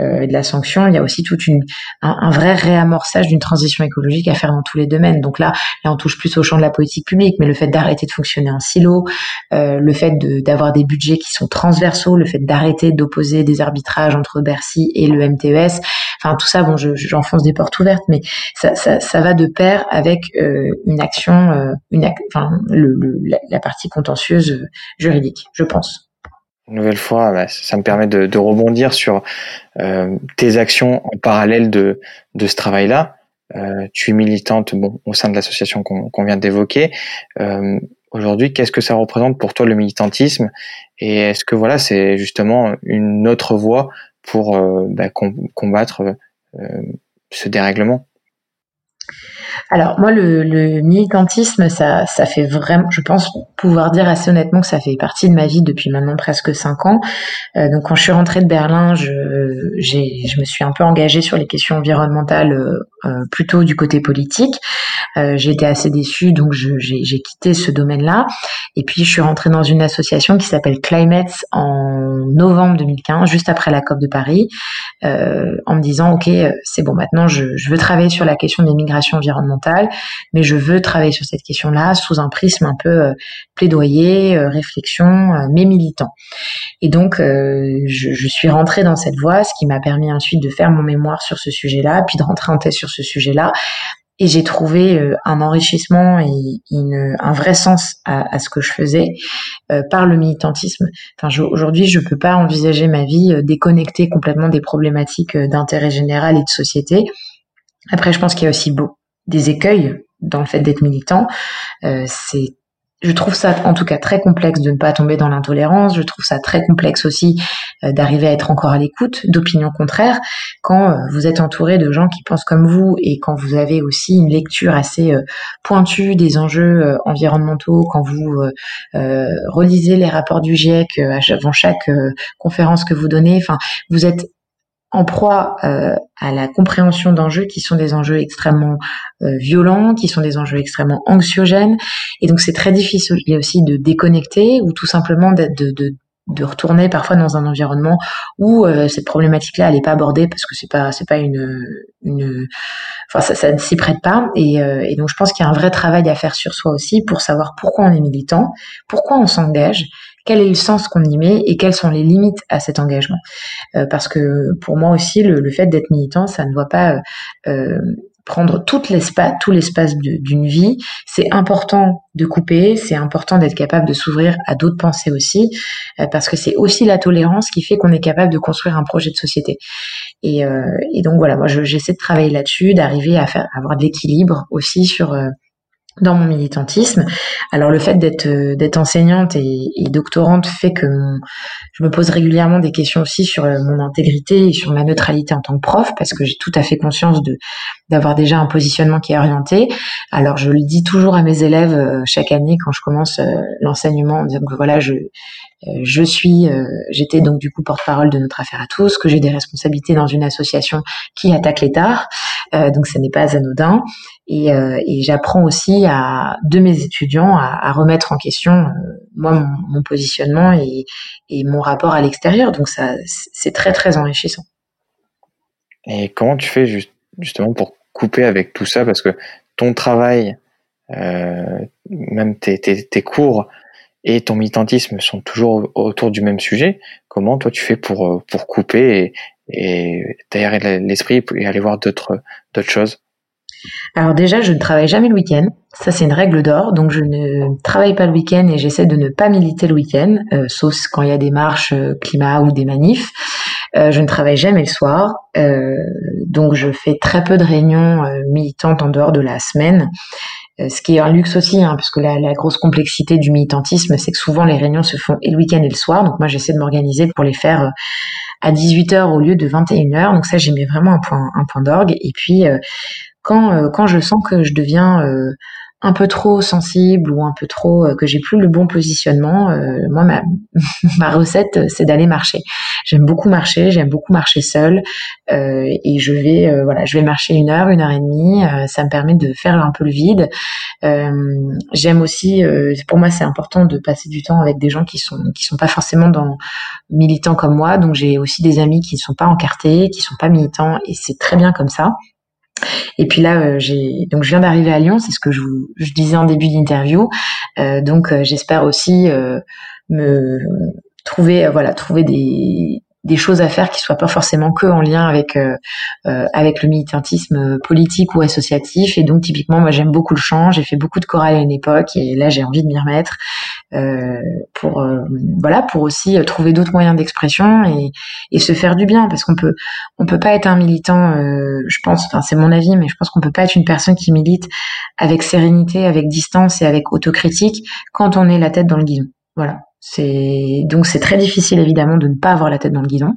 euh, de la sanction, il y a aussi tout une, un, vrai réamorçage d'une transition écologique à faire dans tous les domaines. Donc là, là, on touche plus au champ de la politique publique, mais le fait d'arrêter de fonctionner en silo, euh, le fait d'avoir des budgets qui sont transversaux, le fait d'arrêter d'opposer des arbitrages entre Bercy et le MTES, enfin tout ça, bon, j'enfonce des portes ouvertes, mais ça, ça, va de pair avec euh, une action, une, la partie contentieuse juridique, je pense une nouvelle fois, bah, ça me permet de, de rebondir sur euh, tes actions en parallèle de, de ce travail-là. Euh, tu es militante bon, au sein de l'association qu'on vient d'évoquer. Euh, Aujourd'hui, qu'est-ce que ça représente pour toi le militantisme? Et est-ce que voilà, c'est justement une autre voie pour euh, bah, combattre euh, ce dérèglement? Alors moi, le, militantisme, ça, ça fait vraiment, je pense pouvoir dire assez honnêtement que ça fait partie de ma vie depuis maintenant presque cinq ans. Euh, donc quand je suis rentrée de Berlin, je, me suis un peu engagée sur les questions environnementales euh, euh plutôt du côté politique. Été assez déçue, donc j'ai quitté ce domaine-là. Et puis je suis rentrée dans une association qui s'appelle Climates en novembre 2015, juste après la COP de Paris, en me disant ok, c'est bon, maintenant je, veux travailler sur la question des migrations environnementale, mais je veux travailler sur cette question-là sous un prisme un peu euh, plaidoyer, euh, réflexion, euh, mais militant. Et donc, je, suis rentrée dans cette voie, ce qui m'a permis ensuite de faire mon mémoire sur ce sujet-là, puis de rentrer en thèse sur ce sujet-là. et j'ai trouvé un enrichissement et un vrai sens à, ce que je faisais par le militantisme. Enfin, aujourd'hui, je peux pas envisager ma vie déconnectée complètement des problématiques d'intérêt général et de société. Après, je pense qu'il y a aussi beau, des écueils dans le fait d'être militant. Euh, c'est je trouve ça en tout cas très complexe de ne pas tomber dans l'intolérance. Je trouve ça très complexe aussi euh, d'arriver à être encore à l'écoute d'opinions contraires quand euh, vous êtes entouré de gens qui pensent comme vous et quand vous avez aussi une lecture assez euh, pointue des enjeux environnementaux, quand vous relisez les rapports du GIEC avant chaque conférence que vous donnez. Enfin, vous êtes en proie euh, à la compréhension d'enjeux qui sont des enjeux extrêmement euh, violents, qui sont des enjeux extrêmement anxiogènes. Et donc c'est très difficile aussi de déconnecter ou tout simplement de, de, de, retourner parfois dans un environnement où euh, cette problématique-là n'est pas abordée parce que c'est pas pas une enfin ça, ça ne s'y prête pas et donc je pense qu'il y a un vrai travail à faire sur soi aussi pour savoir pourquoi on est militant, pourquoi on s'engage quel est le sens qu'on y met et quelles sont les limites à cet engagement. Euh, parce que pour moi aussi, le, fait d'être militant, ça ne doit pas euh, prendre tout l'espace, tout l'espace d'une vie. C'est important de couper, c'est important d'être capable de s'ouvrir à d'autres pensées aussi, euh, parce que c'est aussi la tolérance qui fait qu'on est capable de construire un projet de société. Et, donc voilà, moi j'essaie de travailler là-dessus, d'arriver à à avoir de l'équilibre aussi sur dans mon militantisme. Alors le fait d'être euh, d'être enseignante et, doctorante fait que je me pose régulièrement des questions aussi sur euh, mon intégrité et sur ma neutralité en tant que prof parce que j'ai tout à fait conscience de d'avoir déjà un positionnement qui est orienté. Alors je le dis toujours à mes élèves euh, chaque année quand je commence l'enseignement en disant que voilà je je suis, j'étais donc du coup porte-parole de notre affaire à tous, que j'ai des responsabilités dans une association qui attaque l'État, donc ce n'est pas anodin, et, j'apprends aussi à de mes étudiants à, remettre en question moi mon, positionnement et, mon rapport à l'extérieur, donc ça c'est très très enrichissant. Et comment tu fais justement pour couper avec tout ça? Parce que ton travail, euh, même tes, cours et ton militantisme sont toujours autour du même sujet. Comment toi tu fais pour euh, pour couper et, t'aérer l'esprit et aller voir d'autres choses? Alors déjà, je ne travaille jamais le week-end. Ça, c'est une règle d'or. Donc, je ne travaille pas le week-end et j'essaie de ne pas militer le week-end, euh, sauf quand il y a des marches euh, climat ou des manifs. Je ne travaille jamais le soir, donc je fais très peu de réunions militantes en dehors de la semaine. Ce qui est un luxe aussi, hein, parce que la, grosse complexité du militantisme, c'est que souvent les réunions se font et le week-end et le soir. Donc moi, j'essaie de m'organiser pour les faire à 18h au lieu de 21h. Donc ça, j'ai mis vraiment un point, un point d'orgue. Et puis, quand, quand je sens que je deviens un peu trop sensible ou un peu trop euh, que j'ai plus le bon positionnement, euh, moi ma, ma recette euh, c'est d'aller marcher. J'aime beaucoup marcher, j'aime beaucoup marcher seule euh, et je vais voilà je vais marcher une heure, une heure et demie. ça me permet de faire un peu le vide. j'aime aussi, pour moi c'est important de passer du temps avec des gens qui sont qui sont pas forcément dans militants comme moi. Donc j'ai aussi des amis qui sont pas encartés, qui sont pas militants et c'est très bien comme ça. Et puis là, euh, donc je viens d'arriver à Lyon, c'est ce que je vous disais en début d'interview. Euh, donc euh, j'espère aussi me trouver voilà trouver des des choses à faire qui soient pas forcément que en lien avec euh, euh avec le militantisme politique ou associatif. Et donc typiquement moi j'aime beaucoup le chant. J'ai fait beaucoup de chorale à une époque et là j'ai envie de m'y remettre euh, pour euh, voilà pour aussi trouver d'autres moyens d'expression et, et se faire du bien. Parce qu'on peut on peut pas être un militant je pense enfin c'est mon avis mais je pense qu'on peut pas être une personne qui milite avec sérénité avec distance et avec autocritique quand on est la tête dans le guidon. Voilà donc c'est très difficile évidemment de ne pas avoir la tête dans le guidon,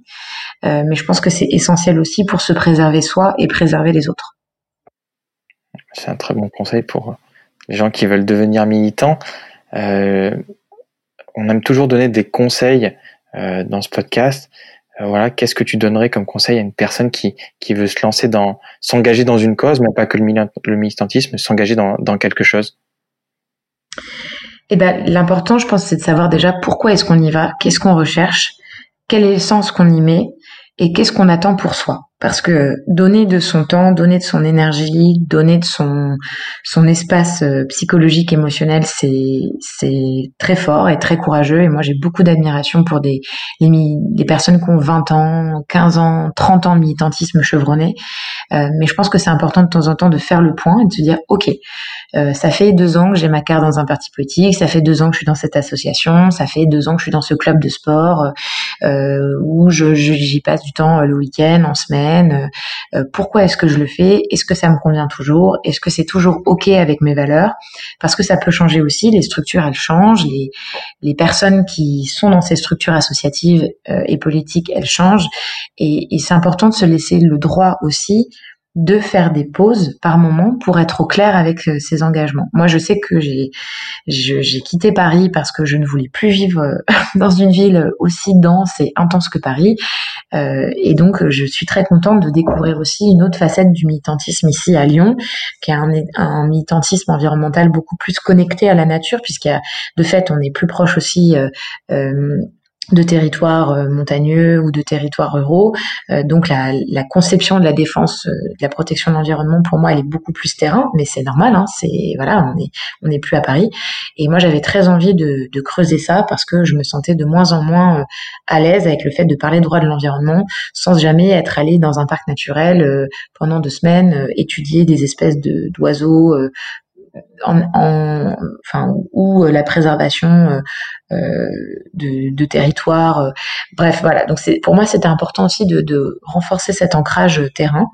euh, mais je pense que c'est essentiel aussi pour se préserver soi et préserver les autres. C'est un très bon conseil pour les gens qui veulent devenir militants. Euh, on aime toujours donner des conseils euh, dans ce podcast. voilà, qu'est-ce que tu donnerais comme conseil à une personne qui, qui veut se lancer dans, s'engager dans une cause, mais pas que le, militantisme, s'engager dans quelque chose? Eh ben, l'important, je pense, c'est de savoir déjà pourquoi est-ce qu'on y va, qu'est-ce qu'on recherche, quel est le sens qu'on y met et qu'est-ce qu'on attend pour soi. Parce que donner de son temps, donner de son énergie, donner de son son espace euh, psychologique, émotionnel, c'est c'est très fort et très courageux. Et moi, j'ai beaucoup d'admiration pour des les, personnes qui ont 20 ans, 15 ans, 30 ans de militantisme chevronné. Euh, mais je pense que c'est important de temps en temps de faire le point et de se dire, ok, euh, ça fait deux ans que j'ai ma carte dans un parti politique, ça fait deux ans que je suis dans cette association, ça fait deux ans que je suis dans ce club de sport où je j'y passe du temps le week-end, en semaine. Euh, pourquoi est-ce que je le fais Est-ce que ça me convient toujours Est-ce que c'est toujours ok avec mes valeurs Parce que ça peut changer aussi. Les structures elles changent, les personnes qui sont dans ces structures associatives et politiques elles changent et c'est important de se laisser le droit aussi de faire des pauses par moment pour être au clair avec euh, ses engagements. Moi, je sais que j'ai j'ai quitté Paris parce que je ne voulais plus vivre euh, dans une ville aussi dense et intense que Paris. Euh, et donc, je suis très contente de découvrir aussi une autre facette du militantisme ici à Lyon, qui est un, un militantisme environnemental beaucoup plus connecté à la nature, puisqu'il de fait, on est plus proche aussi euh, euh de territoires euh, montagneux ou de territoires ruraux. Euh, donc la, conception de la défense, euh, de la protection de l'environnement, pour moi, elle est beaucoup plus terrain, mais c'est normal. Hein, c'est voilà, on est on n'est plus à Paris. Et moi, j'avais très envie de, de, creuser ça parce que je me sentais de moins en moins à l'aise avec le fait de parler droit de l'environnement sans jamais être allé dans un parc naturel pendant deux semaines, étudier des espèces de d'oiseaux en, en, enfin, ou la préservation euh, de, de territoire. Euh, bref, voilà. Donc pour moi c'était important aussi de, renforcer cet ancrage terrain.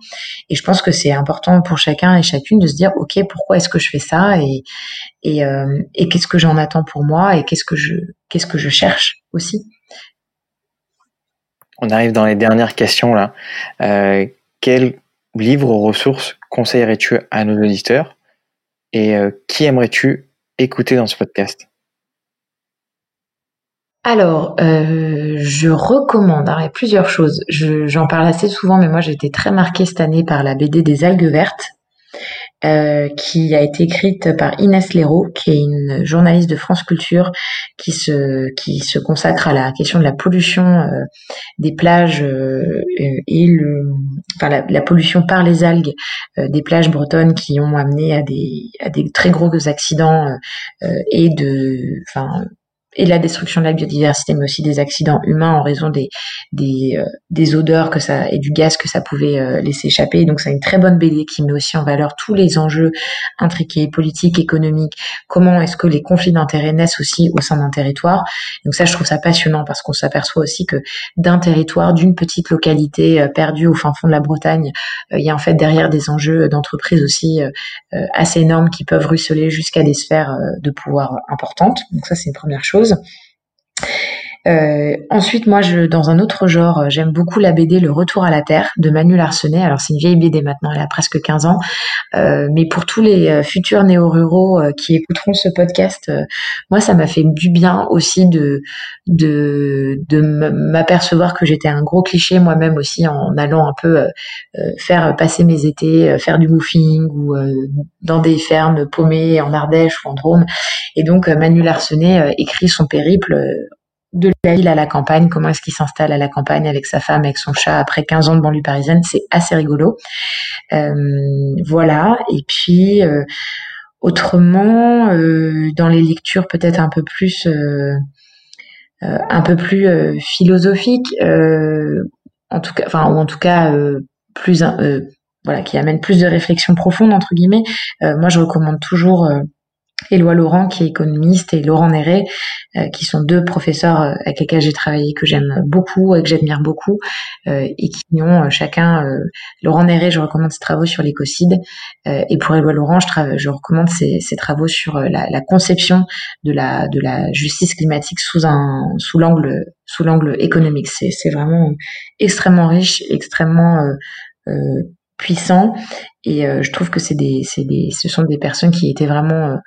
Et je pense que c'est important pour chacun et chacune de se dire ok pourquoi est-ce que je fais ça et euh, qu'est-ce que j'en attends pour moi et qu'est-ce que je cherche aussi. On arrive dans les dernières questions là. Euh, quel livre ou ressources conseillerais-tu à nos auditeurs? Et qui aimerais-tu écouter dans ce podcast? Alors, euh, je recommande, a plusieurs choses. j'en parle assez souvent, mais moi j'ai été très marquée cette année par la BD des algues vertes, euh, qui a été écrite par Inès Léraud, qui est une journaliste de France Culture, qui se qui se consacre à la question de la pollution euh, des plages et le, enfin la, la, pollution par les algues des plages bretonnes qui ont amené à des à des très gros accidents et de enfin et la destruction de la biodiversité, mais aussi des accidents humains en raison des des, euh, des odeurs que ça et du gaz que ça pouvait euh, laisser échapper. Donc c'est une très bonne BD qui met aussi en valeur tous les enjeux intriqués, politiques, économiques. Comment est-ce que les conflits d'intérêts naissent aussi au sein d'un territoire? Donc ça, je trouve ça passionnant parce qu'on s'aperçoit aussi que d'un territoire, d'une petite localité euh, perdue au fin fond de la Bretagne, il y a en fait derrière des enjeux d'entreprise aussi assez énormes qui peuvent ruisseler jusqu'à des sphères de pouvoir importantes. Donc ça, c'est une première chose. coisa. Euh, ensuite, moi, je, dans un autre genre, euh, j'aime beaucoup la BD Le Retour à la Terre de Manu Larsenet. Alors, c'est une vieille BD maintenant, elle a presque 15 ans. Euh, mais pour tous les futurs néo-ruraux qui écouteront ce podcast, moi, ça m'a fait du bien aussi de, de, de m'apercevoir que j'étais un gros cliché moi-même aussi en allant un peu faire passer mes étés, faire du woofing ou dans des fermes paumées en Ardèche ou en Drôme. Et donc, Manu Larsenet écrit son périple de la ville à la campagne, comment est-ce qu'il s'installe à la campagne avec sa femme, avec son chat après 15 ans de banlieue parisienne, c'est assez rigolo. Euh, voilà, et puis euh, autrement, euh, dans les lectures peut-être un peu plus un peu plus philosophiques, en tout cas, enfin ou en tout cas plus voilà, qui amène plus de réflexion profonde entre guillemets. moi, je recommande toujours Éloi Laurent qui est économiste et Laurent Néré euh, qui sont deux professeurs euh, avec lesquels j'ai travaillé que j'aime beaucoup et que j'admire beaucoup euh, et qui ont chacun Laurent Néré je recommande ses travaux sur l'écocide et pour Éloi Laurent je, je recommande ses, ses, travaux sur la, la, conception de la de la justice climatique sous un sous l'angle sous l'angle économique. C'est c'est vraiment extrêmement riche extrêmement puissant et je trouve que c'est des, des, ce sont des personnes qui étaient vraiment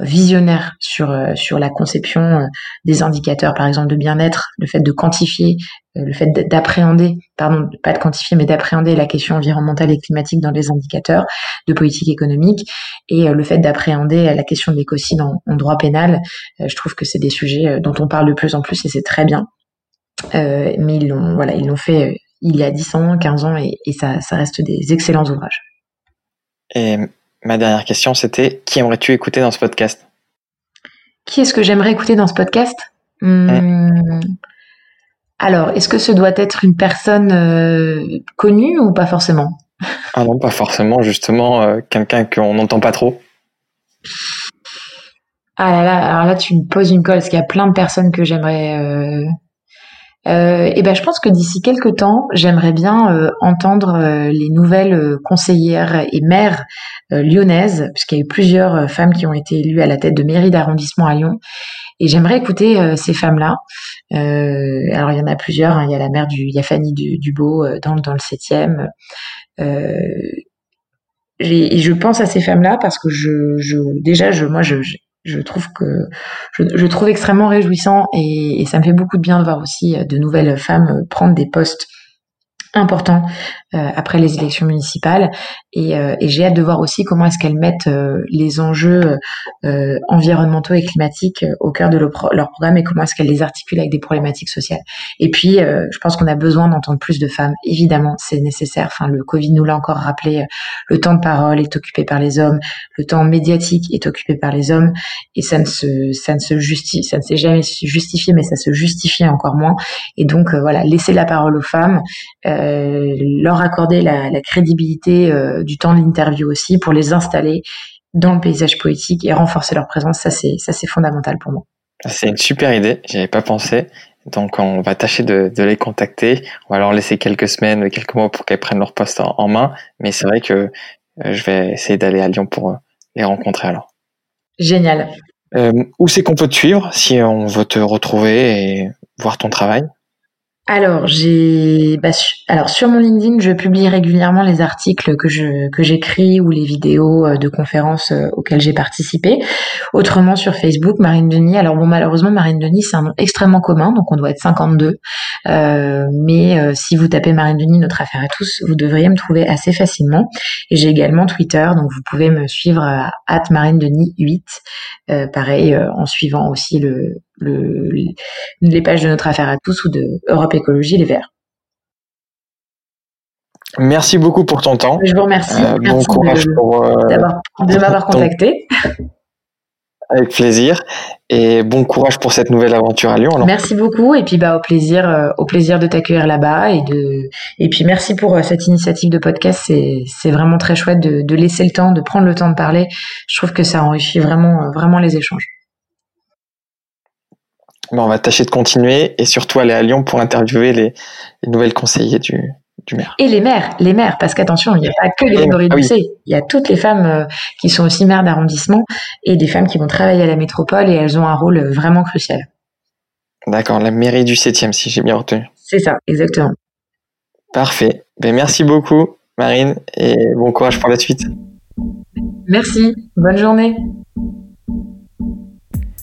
visionnaire sur euh, sur la conception euh, des indicateurs par exemple de bien-être le fait de quantifier euh, le fait d'appréhender pardon pas de quantifier mais d'appréhender la question environnementale et climatique dans les indicateurs de politique économique. Et le fait d'appréhender la question de l'écocide en, en, droit pénal je trouve que c'est des sujets dont on parle de plus en plus et c'est très bien. Mais ils l'ont voilà ils l'ont fait il y a 10 ans, 15 ans, et, ça, ça reste des excellents ouvrages. Et ma dernière question, c'était qui aimerais-tu écouter dans ce podcast? Qui est-ce que j'aimerais écouter dans ce podcast? Hmm. Alors, est-ce que ce doit être une personne euh, connue ou pas forcément? Ah non, pas forcément, justement, euh, quelqu'un qu'on n'entend pas trop. Ah là là, alors là tu me poses une colle parce qu'il y a plein de personnes que j'aimerais. Euh... Euh, et ben je pense que d'ici quelques temps, j'aimerais bien euh, entendre euh, les nouvelles conseillères et maires lyonnaises, puisqu'il y a eu plusieurs femmes qui ont été élues à la tête de mairie d'arrondissement à Lyon. Et j'aimerais écouter ces femmes-là. alors il y en a plusieurs. Hein. Il y a la mère du, il y a Fanny du, Dubo dans, dans le septième. et je pense à ces femmes-là parce que je, je déjà je moi je, je trouve que je, trouve extrêmement réjouissant et, et, ça me fait beaucoup de bien de voir aussi de nouvelles femmes prendre des postes important euh, après les élections municipales et, euh, et j'ai hâte de voir aussi comment est-ce qu'elles mettent euh, les enjeux environnementaux et climatiques au cœur de leur, programme et comment est-ce qu'elles les articulent avec des problématiques sociales. Et puis, je pense qu'on a besoin d'entendre plus de femmes. Évidemment, c'est nécessaire. Enfin, le Covid nous l'a encore rappelé. Le temps de parole est occupé par les hommes, le temps médiatique est occupé par les hommes, et ça ne se, ça ne se justifie, ça ne s'est jamais justifié, mais ça se justifie encore moins. Et donc, voilà, laisser la parole aux femmes. Euh, leur accorder la, crédibilité euh, du temps de l'interview aussi pour les installer dans le paysage poétique et renforcer leur présence. Ça, c'est ça, c'est fondamental pour moi. C'est une super idée. J'y avais pas pensé. Donc, on va tâcher de, les contacter. On va leur laisser quelques semaines, quelques mois pour qu'elles prennent leur poste en, main. Mais c'est vrai que euh, je vais essayer d'aller à Lyon pour les rencontrer alors. Génial. où c'est qu'on peut te suivre si on veut te retrouver et voir ton travail? Alors j'ai bah, alors sur mon LinkedIn, je publie régulièrement les articles que je que j'écris ou les vidéos euh, de conférences euh, auxquelles j'ai participé. Autrement sur Facebook, Marine Denis. Alors bon malheureusement Marine Denis c'est un nom extrêmement commun, donc on doit être 52. Euh, mais euh, si vous tapez Marine Denis notre affaire à tous, vous devriez me trouver assez facilement. Et j'ai également Twitter, donc vous pouvez me suivre à @marinedenis 8. pareil en suivant aussi le le, les pages de notre affaire à tous ou de Europe Écologie Les Verts. Merci beaucoup pour ton temps. Je vous remercie. Euh, bon courage de, pour euh, de m'avoir contacté. Avec plaisir et bon courage pour cette nouvelle aventure à Lyon. Merci beaucoup et puis bah au plaisir euh, au plaisir de t'accueillir là-bas et de et puis merci pour cette initiative de podcast c'est c'est vraiment très chouette de, de laisser le temps de prendre le temps de parler. Je trouve que ça enrichit vraiment vraiment les échanges on va tâcher de continuer et surtout aller à Lyon pour interviewer les, nouvelles conseillers du, maire. Et les maires, les maires, parce qu'attention, il n'y a pas que les Grégory ah il y a toutes les femmes euh, qui sont aussi maires d'arrondissement et des femmes qui vont travailler à la métropole et elles ont un rôle vraiment crucial. D'accord, la mairie du 7e, si j'ai bien retenu. C'est ça, exactement. Parfait. Ben, merci beaucoup, Marine, et bon courage pour la suite. Merci, bonne journée.